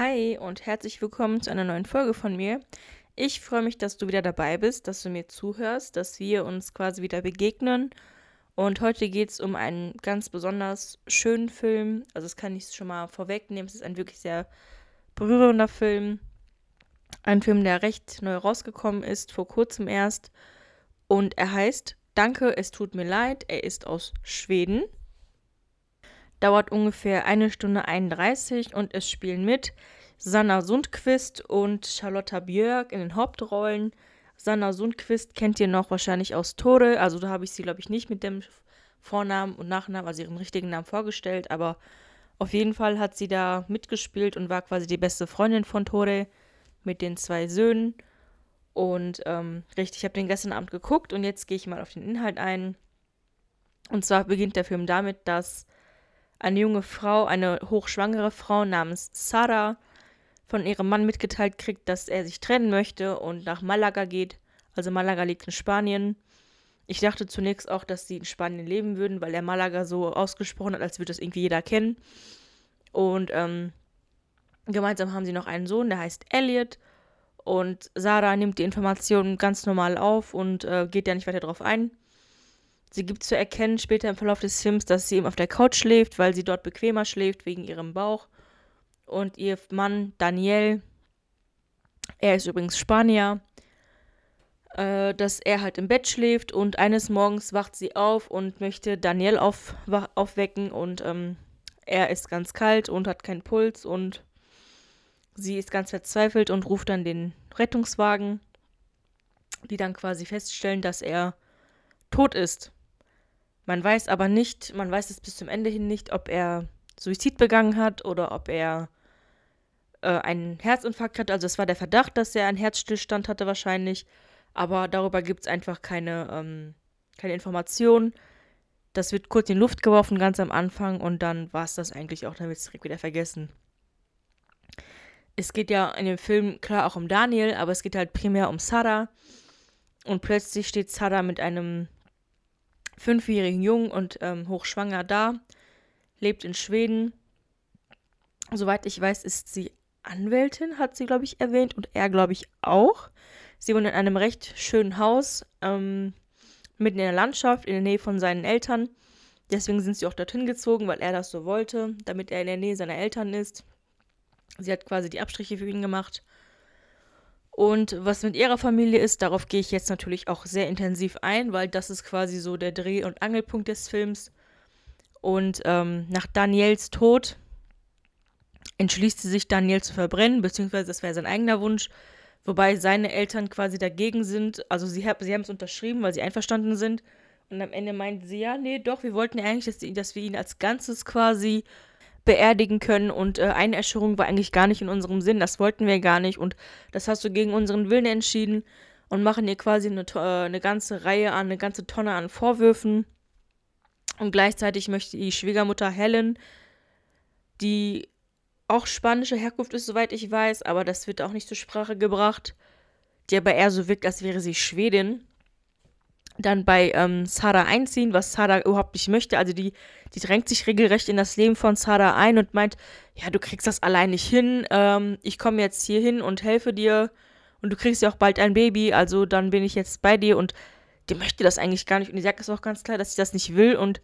Hi und herzlich willkommen zu einer neuen Folge von mir. Ich freue mich, dass du wieder dabei bist, dass du mir zuhörst, dass wir uns quasi wieder begegnen. Und heute geht es um einen ganz besonders schönen Film. Also das kann ich schon mal vorwegnehmen. Es ist ein wirklich sehr berührender Film. Ein Film, der recht neu rausgekommen ist, vor kurzem erst. Und er heißt Danke, es tut mir leid. Er ist aus Schweden. Dauert ungefähr eine Stunde 31 und es spielen mit Sanna Sundquist und Charlotta Björk in den Hauptrollen. Sanna Sundquist kennt ihr noch wahrscheinlich aus Tore. Also da habe ich sie, glaube ich, nicht mit dem Vornamen und Nachnamen, also ihrem richtigen Namen vorgestellt. Aber auf jeden Fall hat sie da mitgespielt und war quasi die beste Freundin von Tore mit den zwei Söhnen. Und ähm, richtig, ich habe den gestern Abend geguckt und jetzt gehe ich mal auf den Inhalt ein. Und zwar beginnt der Film damit, dass eine junge Frau, eine hochschwangere Frau namens Sarah, von ihrem Mann mitgeteilt kriegt, dass er sich trennen möchte und nach Malaga geht. Also Malaga liegt in Spanien. Ich dachte zunächst auch, dass sie in Spanien leben würden, weil er Malaga so ausgesprochen hat, als würde das irgendwie jeder kennen. Und ähm, gemeinsam haben sie noch einen Sohn, der heißt Elliot. Und Sarah nimmt die Informationen ganz normal auf und äh, geht ja nicht weiter darauf ein. Sie gibt zu erkennen später im Verlauf des Films, dass sie eben auf der Couch schläft, weil sie dort bequemer schläft wegen ihrem Bauch. Und ihr Mann Daniel, er ist übrigens Spanier, äh, dass er halt im Bett schläft und eines Morgens wacht sie auf und möchte Daniel auf, aufwecken und ähm, er ist ganz kalt und hat keinen Puls und sie ist ganz verzweifelt und ruft dann den Rettungswagen, die dann quasi feststellen, dass er tot ist. Man weiß aber nicht, man weiß es bis zum Ende hin nicht, ob er Suizid begangen hat oder ob er äh, einen Herzinfarkt hatte. Also es war der Verdacht, dass er einen Herzstillstand hatte wahrscheinlich. Aber darüber gibt es einfach keine, ähm, keine Informationen. Das wird kurz in Luft geworfen, ganz am Anfang. Und dann war es das eigentlich auch. Dann wird es direkt wieder vergessen. Es geht ja in dem Film klar auch um Daniel, aber es geht halt primär um Sarah. Und plötzlich steht Sarah mit einem fünfjährigen Jungen und ähm, hochschwanger da, lebt in Schweden. Soweit ich weiß, ist sie Anwältin, hat sie, glaube ich, erwähnt, und er, glaube ich, auch. Sie wohnt in einem recht schönen Haus, ähm, mitten in der Landschaft, in der Nähe von seinen Eltern. Deswegen sind sie auch dorthin gezogen, weil er das so wollte, damit er in der Nähe seiner Eltern ist. Sie hat quasi die Abstriche für ihn gemacht. Und was mit ihrer Familie ist, darauf gehe ich jetzt natürlich auch sehr intensiv ein, weil das ist quasi so der Dreh- und Angelpunkt des Films. Und ähm, nach Daniels Tod entschließt sie sich, Daniel zu verbrennen, beziehungsweise das wäre sein eigener Wunsch, wobei seine Eltern quasi dagegen sind. Also sie, sie haben es unterschrieben, weil sie einverstanden sind. Und am Ende meinten sie, ja, nee, doch, wir wollten ja eigentlich, dass, dass wir ihn als Ganzes quasi beerdigen können. Und äh, Einäscherung war eigentlich gar nicht in unserem Sinn, das wollten wir gar nicht. Und das hast du gegen unseren Willen entschieden und machen ihr quasi eine, äh, eine ganze Reihe an, eine ganze Tonne an Vorwürfen. Und gleichzeitig möchte die Schwiegermutter Helen, die auch spanische Herkunft ist, soweit ich weiß, aber das wird auch nicht zur Sprache gebracht, die aber eher so wirkt, als wäre sie Schwedin, dann bei ähm, Sarah einziehen, was Sarah überhaupt nicht möchte. Also die, die drängt sich regelrecht in das Leben von Sarah ein und meint, ja, du kriegst das allein nicht hin, ähm, ich komme jetzt hier hin und helfe dir. Und du kriegst ja auch bald ein Baby, also dann bin ich jetzt bei dir. Und die möchte das eigentlich gar nicht. Und die sagt es auch ganz klar, dass sie das nicht will. Und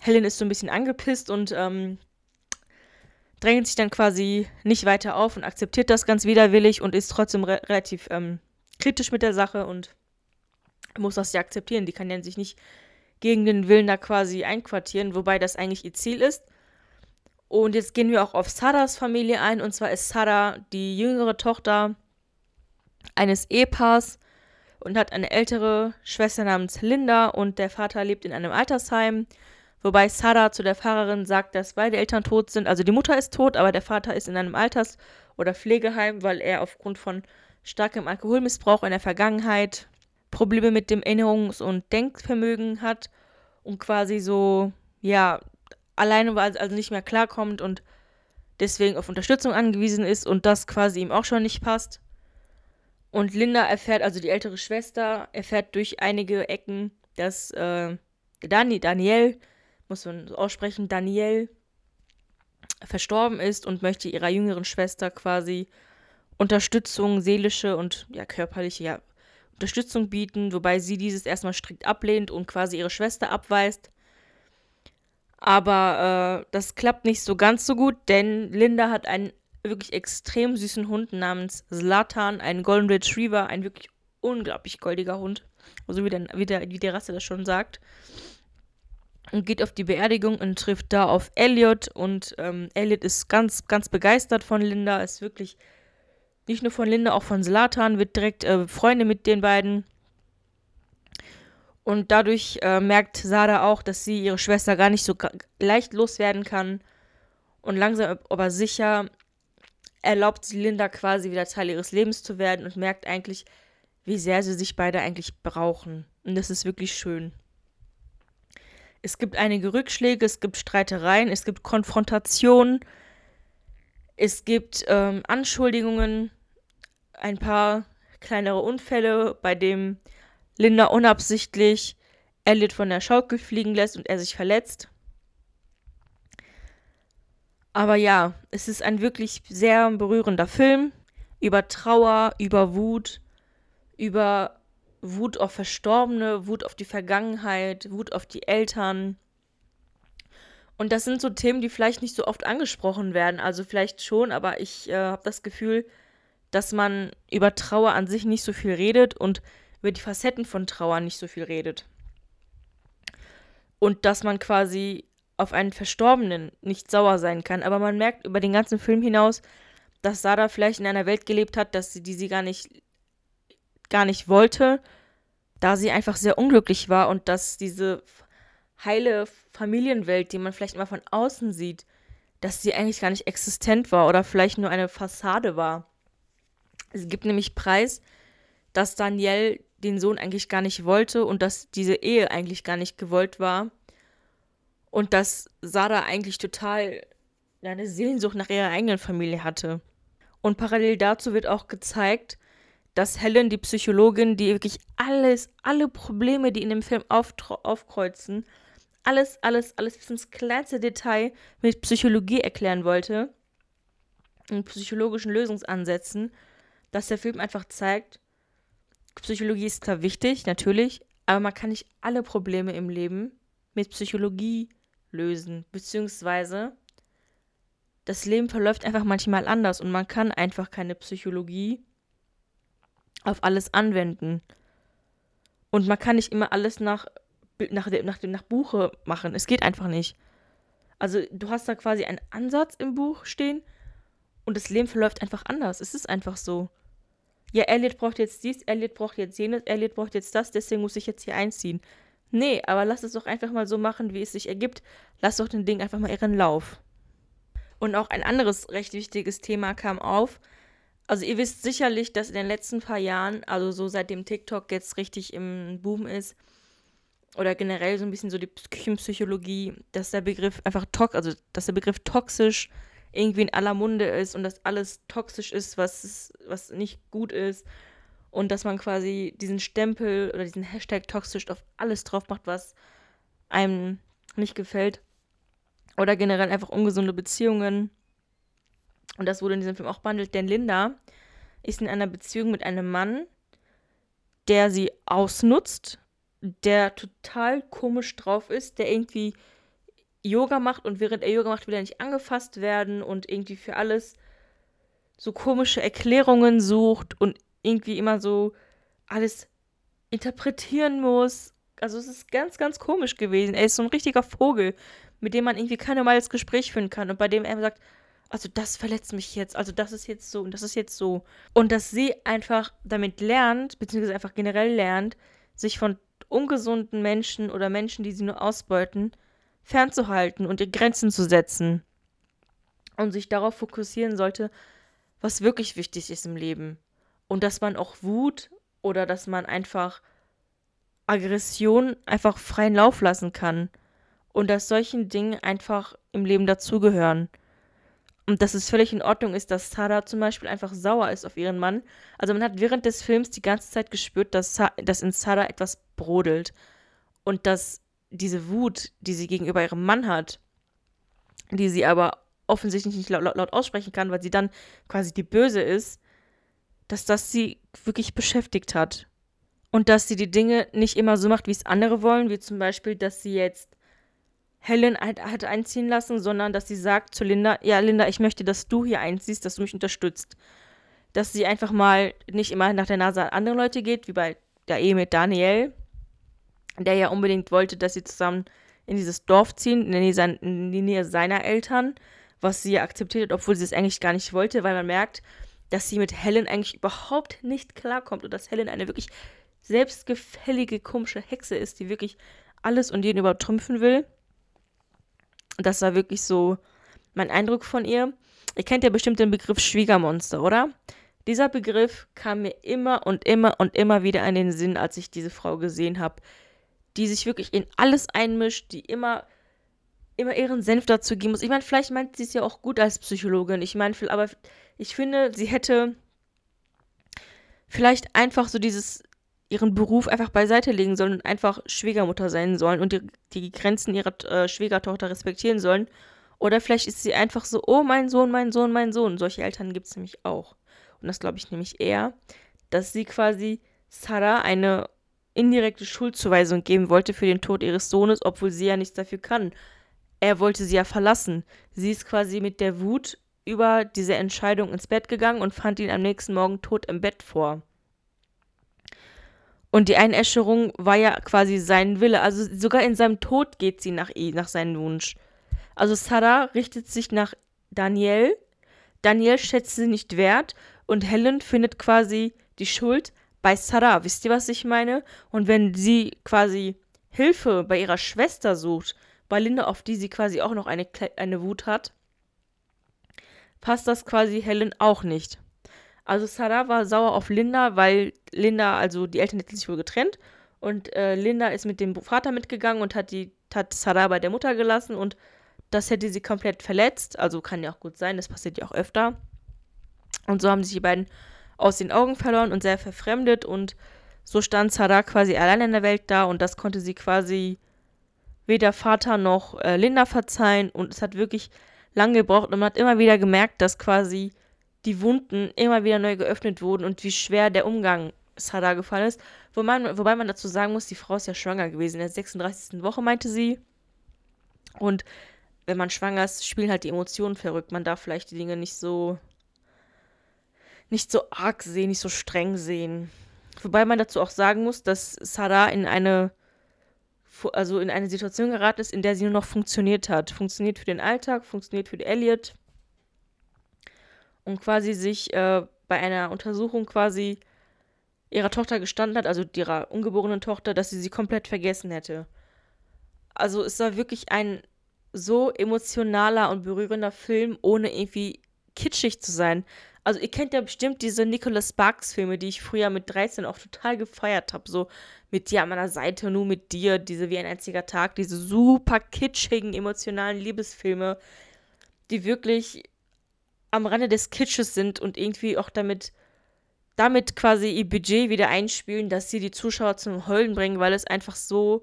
Helen ist so ein bisschen angepisst und ähm, drängt sich dann quasi nicht weiter auf und akzeptiert das ganz widerwillig und ist trotzdem re relativ ähm, kritisch mit der Sache und muss das ja akzeptieren. Die kann ja sich nicht gegen den Willen da quasi einquartieren, wobei das eigentlich ihr Ziel ist. Und jetzt gehen wir auch auf Saras Familie ein. Und zwar ist Sarah die jüngere Tochter eines Ehepaars und hat eine ältere Schwester namens Linda und der Vater lebt in einem Altersheim. Wobei Sarah zu der Fahrerin sagt, dass beide Eltern tot sind. Also die Mutter ist tot, aber der Vater ist in einem Alters- oder Pflegeheim, weil er aufgrund von starkem Alkoholmissbrauch in der Vergangenheit Probleme mit dem Erinnerungs- und Denkvermögen hat und quasi so, ja, alleine also nicht mehr klarkommt und deswegen auf Unterstützung angewiesen ist und das quasi ihm auch schon nicht passt. Und Linda erfährt, also die ältere Schwester, erfährt durch einige Ecken, dass äh, Dani, Daniel, muss man so aussprechen, Daniel, verstorben ist und möchte ihrer jüngeren Schwester quasi Unterstützung, seelische und ja, körperliche ja, Unterstützung bieten, wobei sie dieses erstmal strikt ablehnt und quasi ihre Schwester abweist. Aber äh, das klappt nicht so ganz so gut, denn Linda hat einen wirklich extrem süßen Hund namens Zlatan, einen Golden Retriever, ein wirklich unglaublich goldiger Hund, so wie, der, wie, der, wie die Rasse das schon sagt. Und geht auf die Beerdigung und trifft da auf Elliot. Und ähm, Elliot ist ganz, ganz begeistert von Linda, ist wirklich nicht nur von Linda, auch von Zlatan, wird direkt äh, Freunde mit den beiden. Und dadurch äh, merkt Sada auch, dass sie ihre Schwester gar nicht so leicht loswerden kann. Und langsam, aber sicher erlaubt sie Linda quasi wieder Teil ihres Lebens zu werden und merkt eigentlich, wie sehr sie sich beide eigentlich brauchen. Und das ist wirklich schön. Es gibt einige Rückschläge, es gibt Streitereien, es gibt Konfrontationen, es gibt ähm, Anschuldigungen, ein paar kleinere Unfälle, bei dem Linda unabsichtlich Elliot von der Schaukel fliegen lässt und er sich verletzt. Aber ja, es ist ein wirklich sehr berührender Film über Trauer, über Wut, über Wut auf Verstorbene, Wut auf die Vergangenheit, Wut auf die Eltern. Und das sind so Themen, die vielleicht nicht so oft angesprochen werden. Also vielleicht schon, aber ich äh, habe das Gefühl, dass man über Trauer an sich nicht so viel redet und über die Facetten von Trauer nicht so viel redet. Und dass man quasi auf einen Verstorbenen nicht sauer sein kann. Aber man merkt über den ganzen Film hinaus, dass Sada vielleicht in einer Welt gelebt hat, dass sie, die sie gar nicht, gar nicht wollte, da sie einfach sehr unglücklich war und dass diese heile Familienwelt, die man vielleicht immer von außen sieht, dass sie eigentlich gar nicht existent war oder vielleicht nur eine Fassade war. Es gibt nämlich Preis, dass Danielle den Sohn eigentlich gar nicht wollte und dass diese Ehe eigentlich gar nicht gewollt war. Und dass Sada eigentlich total eine Sehnsucht nach ihrer eigenen Familie hatte. Und parallel dazu wird auch gezeigt, dass Helen, die Psychologin, die wirklich alles, alle Probleme, die in dem Film aufkreuzen, alles, alles, alles bis ins kleinste Detail mit Psychologie erklären wollte und psychologischen Lösungsansätzen, dass der Film einfach zeigt, Psychologie ist zwar wichtig, natürlich, aber man kann nicht alle Probleme im Leben mit Psychologie lösen, beziehungsweise das Leben verläuft einfach manchmal anders und man kann einfach keine Psychologie auf alles anwenden. Und man kann nicht immer alles nach, nach, nach, nach Buche machen. Es geht einfach nicht. Also du hast da quasi einen Ansatz im Buch stehen und das Leben verläuft einfach anders. Es ist einfach so ja, Elliot braucht jetzt dies, Elliot braucht jetzt jenes, Elliot braucht jetzt das, deswegen muss ich jetzt hier einziehen. Nee, aber lass es doch einfach mal so machen, wie es sich ergibt. Lass doch den Ding einfach mal ihren Lauf. Und auch ein anderes recht wichtiges Thema kam auf. Also ihr wisst sicherlich, dass in den letzten paar Jahren, also so seitdem TikTok jetzt richtig im Boom ist, oder generell so ein bisschen so die Küchenpsychologie, dass der Begriff einfach toxisch, also dass der Begriff toxisch irgendwie in aller Munde ist und dass alles toxisch ist, was, was nicht gut ist. Und dass man quasi diesen Stempel oder diesen Hashtag toxisch auf alles drauf macht, was einem nicht gefällt. Oder generell einfach ungesunde Beziehungen. Und das wurde in diesem Film auch behandelt, denn Linda ist in einer Beziehung mit einem Mann, der sie ausnutzt, der total komisch drauf ist, der irgendwie Yoga macht und während er Yoga macht, will er nicht angefasst werden und irgendwie für alles so komische Erklärungen sucht und irgendwie immer so alles interpretieren muss. Also es ist ganz, ganz komisch gewesen. Er ist so ein richtiger Vogel, mit dem man irgendwie kein normales Gespräch führen kann und bei dem er sagt, also das verletzt mich jetzt, also das ist jetzt so und das ist jetzt so. Und dass sie einfach damit lernt, beziehungsweise einfach generell lernt, sich von ungesunden Menschen oder Menschen, die sie nur ausbeuten, fernzuhalten und ihr Grenzen zu setzen und sich darauf fokussieren sollte, was wirklich wichtig ist im Leben. Und dass man auch Wut oder dass man einfach Aggression einfach freien Lauf lassen kann. Und dass solchen Dingen einfach im Leben dazugehören. Und dass es völlig in Ordnung ist, dass Sada zum Beispiel einfach sauer ist auf ihren Mann. Also man hat während des Films die ganze Zeit gespürt, dass, dass in Sada etwas brodelt. Und dass diese Wut, die sie gegenüber ihrem Mann hat, die sie aber offensichtlich nicht laut, laut aussprechen kann, weil sie dann quasi die Böse ist, dass das sie wirklich beschäftigt hat. Und dass sie die Dinge nicht immer so macht, wie es andere wollen, wie zum Beispiel, dass sie jetzt Helen hat einziehen lassen, sondern dass sie sagt zu Linda, ja Linda, ich möchte, dass du hier einziehst, dass du mich unterstützt. Dass sie einfach mal nicht immer nach der Nase an andere Leute geht, wie bei der Ehe mit Daniel, der ja unbedingt wollte, dass sie zusammen in dieses Dorf ziehen, in die Nähe, in die Nähe seiner Eltern, was sie ja akzeptiert hat, obwohl sie es eigentlich gar nicht wollte, weil man merkt, dass sie mit Helen eigentlich überhaupt nicht klarkommt und dass Helen eine wirklich selbstgefällige, komische Hexe ist, die wirklich alles und jeden übertrümpfen will. Das war wirklich so mein Eindruck von ihr. Ihr kennt ja bestimmt den Begriff Schwiegermonster, oder? Dieser Begriff kam mir immer und immer und immer wieder in den Sinn, als ich diese Frau gesehen habe die sich wirklich in alles einmischt, die immer, immer ihren Senf dazu geben muss. Ich meine, vielleicht meint sie es ja auch gut als Psychologin. Ich meine, aber ich finde, sie hätte vielleicht einfach so dieses ihren Beruf einfach beiseite legen sollen und einfach Schwiegermutter sein sollen und die, die Grenzen ihrer äh, Schwiegertochter respektieren sollen. Oder vielleicht ist sie einfach so, oh, mein Sohn, mein Sohn, mein Sohn. Solche Eltern gibt es nämlich auch. Und das glaube ich nämlich eher, dass sie quasi Sarah eine indirekte Schuldzuweisung geben wollte für den Tod ihres Sohnes, obwohl sie ja nichts dafür kann. Er wollte sie ja verlassen. Sie ist quasi mit der Wut über diese Entscheidung ins Bett gegangen und fand ihn am nächsten Morgen tot im Bett vor. Und die Einäscherung war ja quasi sein Wille. Also sogar in seinem Tod geht sie nach ihm, nach seinem Wunsch. Also Sarah richtet sich nach Daniel. Daniel schätzt sie nicht wert und Helen findet quasi die Schuld bei Sarah. Wisst ihr, was ich meine? Und wenn sie quasi Hilfe bei ihrer Schwester sucht, bei Linda, auf die sie quasi auch noch eine, eine Wut hat, passt das quasi Helen auch nicht. Also Sarah war sauer auf Linda, weil Linda, also die Eltern hätten sich wohl getrennt und äh, Linda ist mit dem Vater mitgegangen und hat die hat Sarah bei der Mutter gelassen und das hätte sie komplett verletzt. Also kann ja auch gut sein, das passiert ja auch öfter. Und so haben sich die beiden aus den Augen verloren und sehr verfremdet und so stand Sarah quasi allein in der Welt da und das konnte sie quasi weder Vater noch äh, Linda verzeihen und es hat wirklich lange gebraucht und man hat immer wieder gemerkt, dass quasi die Wunden immer wieder neu geöffnet wurden und wie schwer der Umgang Sarah gefallen ist. Wo man, wobei man dazu sagen muss, die Frau ist ja schwanger gewesen. In der 36. Woche meinte sie. Und wenn man schwanger ist, spielen halt die Emotionen verrückt. Man darf vielleicht die Dinge nicht so nicht so arg sehen, nicht so streng sehen. Wobei man dazu auch sagen muss, dass Sarah in eine also in eine Situation geraten ist, in der sie nur noch funktioniert hat. Funktioniert für den Alltag, funktioniert für die Elliot. Und quasi sich äh, bei einer Untersuchung quasi ihrer Tochter gestanden hat, also ihrer ungeborenen Tochter, dass sie sie komplett vergessen hätte. Also es war wirklich ein so emotionaler und berührender Film, ohne irgendwie kitschig zu sein. Also ihr kennt ja bestimmt diese Nicholas Sparks Filme, die ich früher mit 13 auch total gefeiert habe. So mit dir an meiner Seite, nur mit dir, diese wie ein einziger Tag, diese super kitschigen, emotionalen Liebesfilme, die wirklich am Rande des Kitsches sind und irgendwie auch damit, damit quasi ihr Budget wieder einspielen, dass sie die Zuschauer zum Heulen bringen, weil es einfach so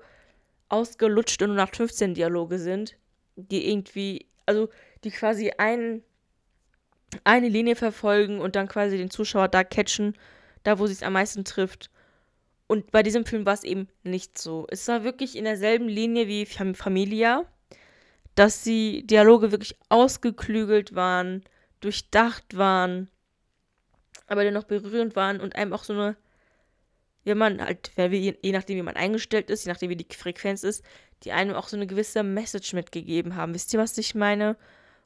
ausgelutscht und 115 Dialoge sind, die irgendwie, also die quasi einen eine Linie verfolgen und dann quasi den Zuschauer da catchen, da wo sie es am meisten trifft. Und bei diesem Film war es eben nicht so. Es war wirklich in derselben Linie wie Familia, dass die Dialoge wirklich ausgeklügelt waren, durchdacht waren, aber dennoch berührend waren und einem auch so eine, wenn man halt, je nachdem, wie man eingestellt ist, je nachdem, wie die Frequenz ist, die einem auch so eine gewisse Message mitgegeben haben. Wisst ihr, was ich meine?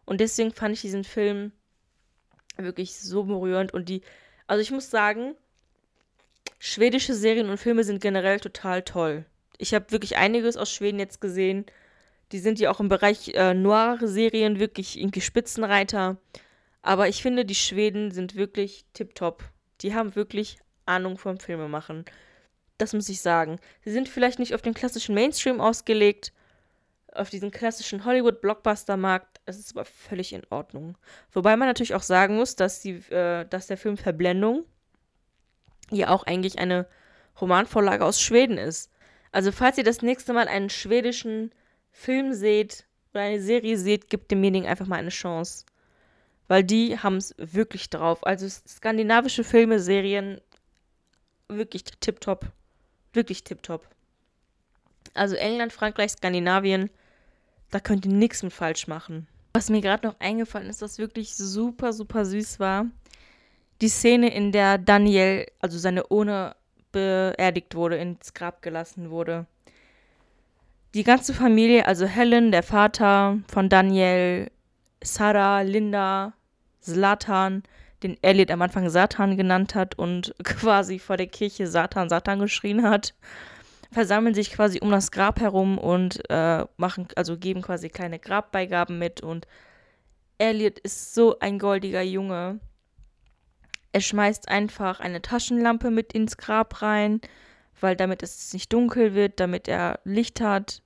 Und deswegen fand ich diesen Film wirklich so berührend und die, also ich muss sagen, schwedische Serien und Filme sind generell total toll. Ich habe wirklich einiges aus Schweden jetzt gesehen. Die sind ja auch im Bereich äh, Noir-Serien wirklich irgendwie Spitzenreiter. Aber ich finde, die Schweden sind wirklich tipptopp. Die haben wirklich Ahnung vom Filmemachen. Das muss ich sagen. Sie sind vielleicht nicht auf den klassischen Mainstream ausgelegt, auf diesen klassischen Hollywood-Blockbuster-Markt. Es ist aber völlig in Ordnung. Wobei man natürlich auch sagen muss, dass, die, äh, dass der Film Verblendung ja auch eigentlich eine Romanvorlage aus Schweden ist. Also falls ihr das nächste Mal einen schwedischen Film seht, oder eine Serie seht, gebt demjenigen einfach mal eine Chance. Weil die haben es wirklich drauf. Also skandinavische Filme, Serien, wirklich tipptopp. Wirklich tipptopp. Also England, Frankreich, Skandinavien, da könnt ihr nichts mit falsch machen. Was mir gerade noch eingefallen ist, was wirklich super, super süß war, die Szene, in der Daniel, also seine Ohne, beerdigt wurde, ins Grab gelassen wurde. Die ganze Familie, also Helen, der Vater von Daniel, Sarah, Linda, Zlatan, den Elliot am Anfang Satan genannt hat und quasi vor der Kirche Satan, Satan geschrien hat, versammeln sich quasi um das Grab herum und äh, machen, also geben quasi kleine Grabbeigaben mit und Elliot ist so ein goldiger Junge. Er schmeißt einfach eine Taschenlampe mit ins Grab rein, weil damit es nicht dunkel wird, damit er Licht hat.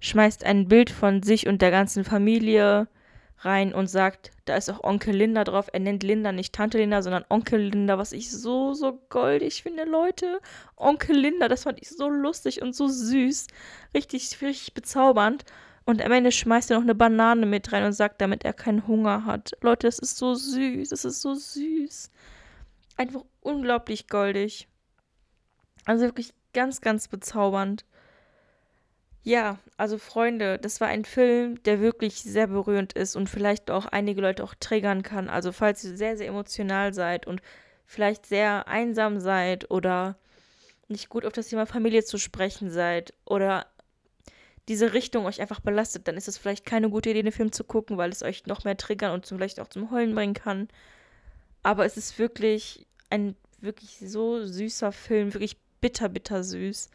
Schmeißt ein Bild von sich und der ganzen Familie rein und sagt, da ist auch Onkel Linda drauf. Er nennt Linda nicht Tante Linda, sondern Onkel Linda, was ich so, so goldig finde, Leute. Onkel Linda, das fand ich so lustig und so süß. Richtig, richtig bezaubernd. Und am Ende schmeißt er noch eine Banane mit rein und sagt, damit er keinen Hunger hat. Leute, das ist so süß, das ist so süß. Einfach unglaublich goldig. Also wirklich ganz, ganz bezaubernd. Ja, also Freunde, das war ein Film, der wirklich sehr berührend ist und vielleicht auch einige Leute auch triggern kann. Also falls ihr sehr, sehr emotional seid und vielleicht sehr einsam seid oder nicht gut auf das Thema Familie zu sprechen seid oder diese Richtung euch einfach belastet, dann ist es vielleicht keine gute Idee, den Film zu gucken, weil es euch noch mehr triggern und vielleicht auch zum Heulen bringen kann. Aber es ist wirklich ein wirklich so süßer Film, wirklich bitter, bitter süß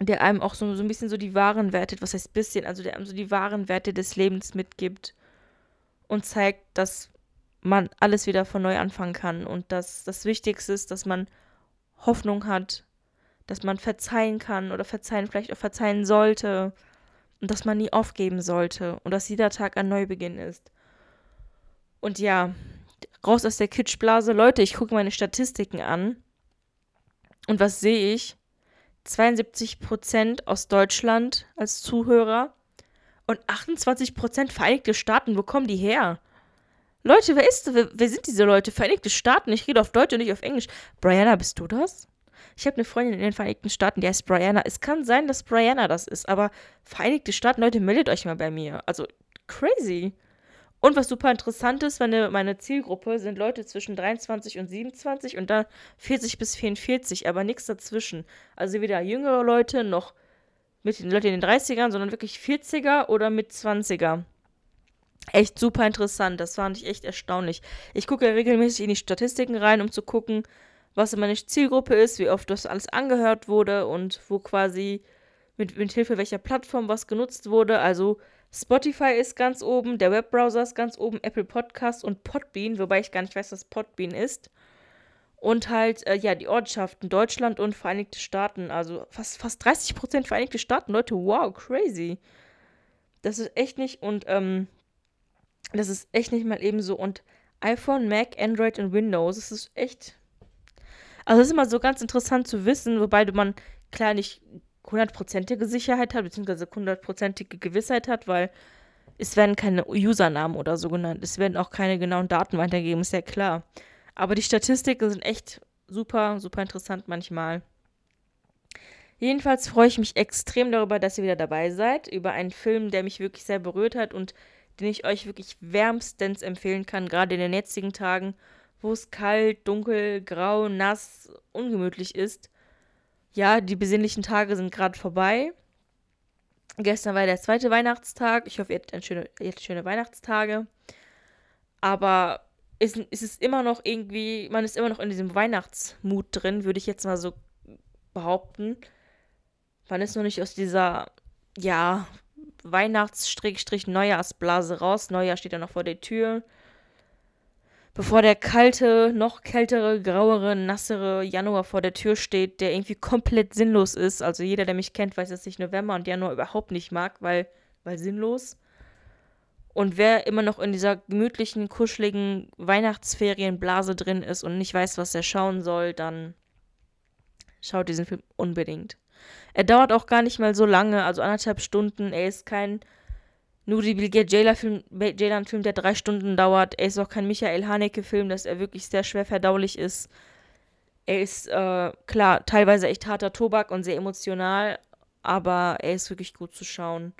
der einem auch so, so ein bisschen so die wahren Werte, was heißt bisschen, also der einem so die wahren Werte des Lebens mitgibt und zeigt, dass man alles wieder von neu anfangen kann und dass das Wichtigste ist, dass man Hoffnung hat, dass man verzeihen kann oder verzeihen, vielleicht auch verzeihen sollte und dass man nie aufgeben sollte und dass jeder Tag ein Neubeginn ist. Und ja, raus aus der Kitschblase. Leute, ich gucke meine Statistiken an und was sehe ich? 72% aus Deutschland als Zuhörer und 28% Vereinigte Staaten. Wo kommen die her? Leute, wer ist, wer, wer sind diese Leute? Vereinigte Staaten. Ich rede auf Deutsch und nicht auf Englisch. Brianna, bist du das? Ich habe eine Freundin in den Vereinigten Staaten, die heißt Brianna. Es kann sein, dass Brianna das ist, aber Vereinigte Staaten, Leute, meldet euch mal bei mir. Also, crazy. Und was super interessant ist, meine, meine Zielgruppe sind Leute zwischen 23 und 27 und dann 40 bis 44, aber nichts dazwischen. Also weder jüngere Leute noch mit den Leuten in den 30ern, sondern wirklich 40er oder mit 20er. Echt super interessant, das fand ich echt erstaunlich. Ich gucke ja regelmäßig in die Statistiken rein, um zu gucken, was meine Zielgruppe ist, wie oft das alles angehört wurde und wo quasi mit, mit Hilfe welcher Plattform was genutzt wurde. Also Spotify ist ganz oben, der Webbrowser ist ganz oben, Apple Podcast und Podbean, wobei ich gar nicht weiß, was Podbean ist. Und halt, äh, ja, die Ortschaften Deutschland und Vereinigte Staaten. Also fast, fast 30% Vereinigte Staaten, Leute, wow, crazy. Das ist echt nicht, und ähm, das ist echt nicht mal eben so. Und iPhone, Mac, Android und Windows, das ist echt. Also, es ist immer so ganz interessant zu wissen, wobei man klar nicht hundertprozentige Sicherheit hat, beziehungsweise hundertprozentige Gewissheit hat, weil es werden keine Usernamen oder so genannt. Es werden auch keine genauen Daten weitergegeben, ist ja klar. Aber die Statistiken sind echt super, super interessant manchmal. Jedenfalls freue ich mich extrem darüber, dass ihr wieder dabei seid, über einen Film, der mich wirklich sehr berührt hat und den ich euch wirklich wärmstens empfehlen kann, gerade in den jetzigen Tagen, wo es kalt, dunkel, grau, nass, ungemütlich ist ja, die besinnlichen Tage sind gerade vorbei. Gestern war der zweite Weihnachtstag. Ich hoffe, ihr habt, schöne, schöne Weihnachtstage. Aber es, es ist immer noch irgendwie, man ist immer noch in diesem Weihnachtsmut drin, würde ich jetzt mal so behaupten. Man ist noch nicht aus dieser, ja, Weihnachts-Neujahrsblase raus. Neujahr steht ja noch vor der Tür bevor der kalte, noch kältere, grauere, nassere Januar vor der Tür steht, der irgendwie komplett sinnlos ist. Also jeder, der mich kennt, weiß, dass ich November und Januar überhaupt nicht mag, weil, weil sinnlos. Und wer immer noch in dieser gemütlichen, kuscheligen Weihnachtsferienblase drin ist und nicht weiß, was er schauen soll, dann schaut diesen Film unbedingt. Er dauert auch gar nicht mal so lange, also anderthalb Stunden. Er ist kein Nuri Bilge Ceylan-Film, Ceylan-Film, der drei Stunden dauert. Er ist auch kein Michael Haneke-Film, dass er wirklich sehr schwer verdaulich ist. Er ist, äh, klar, teilweise echt harter Tobak und sehr emotional, aber er ist wirklich gut zu schauen.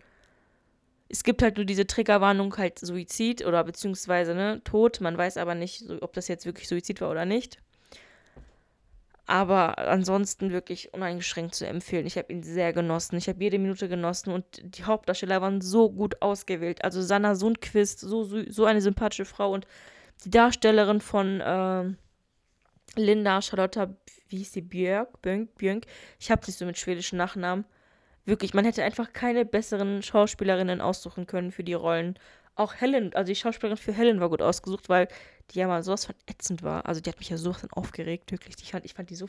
Es gibt halt nur diese Triggerwarnung, halt Suizid oder beziehungsweise, ne, Tod. Man weiß aber nicht, ob das jetzt wirklich Suizid war oder nicht. Aber ansonsten wirklich uneingeschränkt zu empfehlen. Ich habe ihn sehr genossen. Ich habe jede Minute genossen und die Hauptdarsteller waren so gut ausgewählt. Also Sanna Sundquist, so, so eine sympathische Frau und die Darstellerin von äh, Linda Charlotta, wie hieß die, Björk, Björk, Björk. Ich habe nicht so mit schwedischen Nachnamen. Wirklich, man hätte einfach keine besseren Schauspielerinnen aussuchen können für die Rollen. Auch Helen, also die Schauspielerin für Helen war gut ausgesucht, weil die ja mal sowas von ätzend war. Also die hat mich ja sowas von aufgeregt, wirklich. Ich fand, ich fand die so,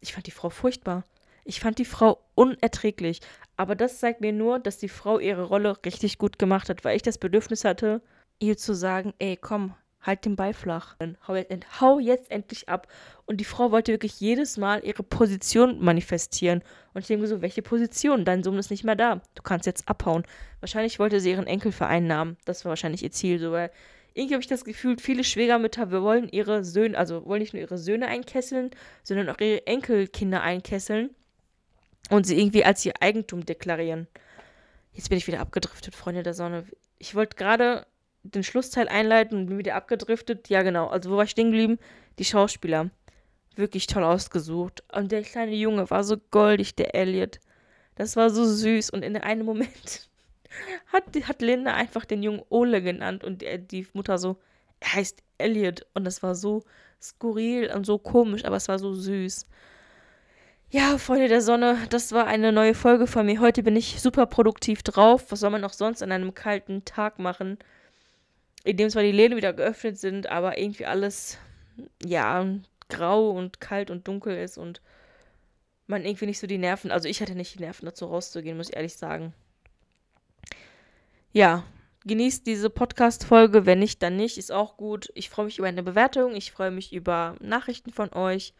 ich fand die Frau furchtbar. Ich fand die Frau unerträglich. Aber das zeigt mir nur, dass die Frau ihre Rolle richtig gut gemacht hat, weil ich das Bedürfnis hatte, ihr zu sagen, ey, komm, halt den Ball flach. Hau jetzt, hau jetzt endlich ab. Und die Frau wollte wirklich jedes Mal ihre Position manifestieren. Und ich denke so, welche Position? Dein Sohn ist nicht mehr da. Du kannst jetzt abhauen. Wahrscheinlich wollte sie ihren Enkel vereinnahmen. Das war wahrscheinlich ihr Ziel. So, weil irgendwie habe ich das Gefühl, viele Schwiegermütter wollen ihre Söhne, also wollen nicht nur ihre Söhne einkesseln, sondern auch ihre Enkelkinder einkesseln und sie irgendwie als ihr Eigentum deklarieren. Jetzt bin ich wieder abgedriftet, Freunde der Sonne. Ich wollte gerade den Schlussteil einleiten und bin wieder abgedriftet. Ja, genau. Also, wo war ich stehen geblieben? Die Schauspieler. Wirklich toll ausgesucht. Und der kleine Junge war so goldig, der Elliot. Das war so süß. Und in einem Moment hat, hat Linda einfach den Jungen Ole genannt und die, die Mutter so, er heißt Elliot. Und das war so skurril und so komisch, aber es war so süß. Ja, Freunde der Sonne, das war eine neue Folge von mir. Heute bin ich super produktiv drauf. Was soll man auch sonst an einem kalten Tag machen? in dem zwar die Läden wieder geöffnet sind, aber irgendwie alles, ja, grau und kalt und dunkel ist und man irgendwie nicht so die Nerven, also ich hatte nicht die Nerven dazu rauszugehen, muss ich ehrlich sagen. Ja, genießt diese Podcast-Folge, wenn nicht, dann nicht, ist auch gut. Ich freue mich über eine Bewertung, ich freue mich über Nachrichten von euch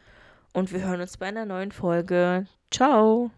und wir hören uns bei einer neuen Folge. Ciao!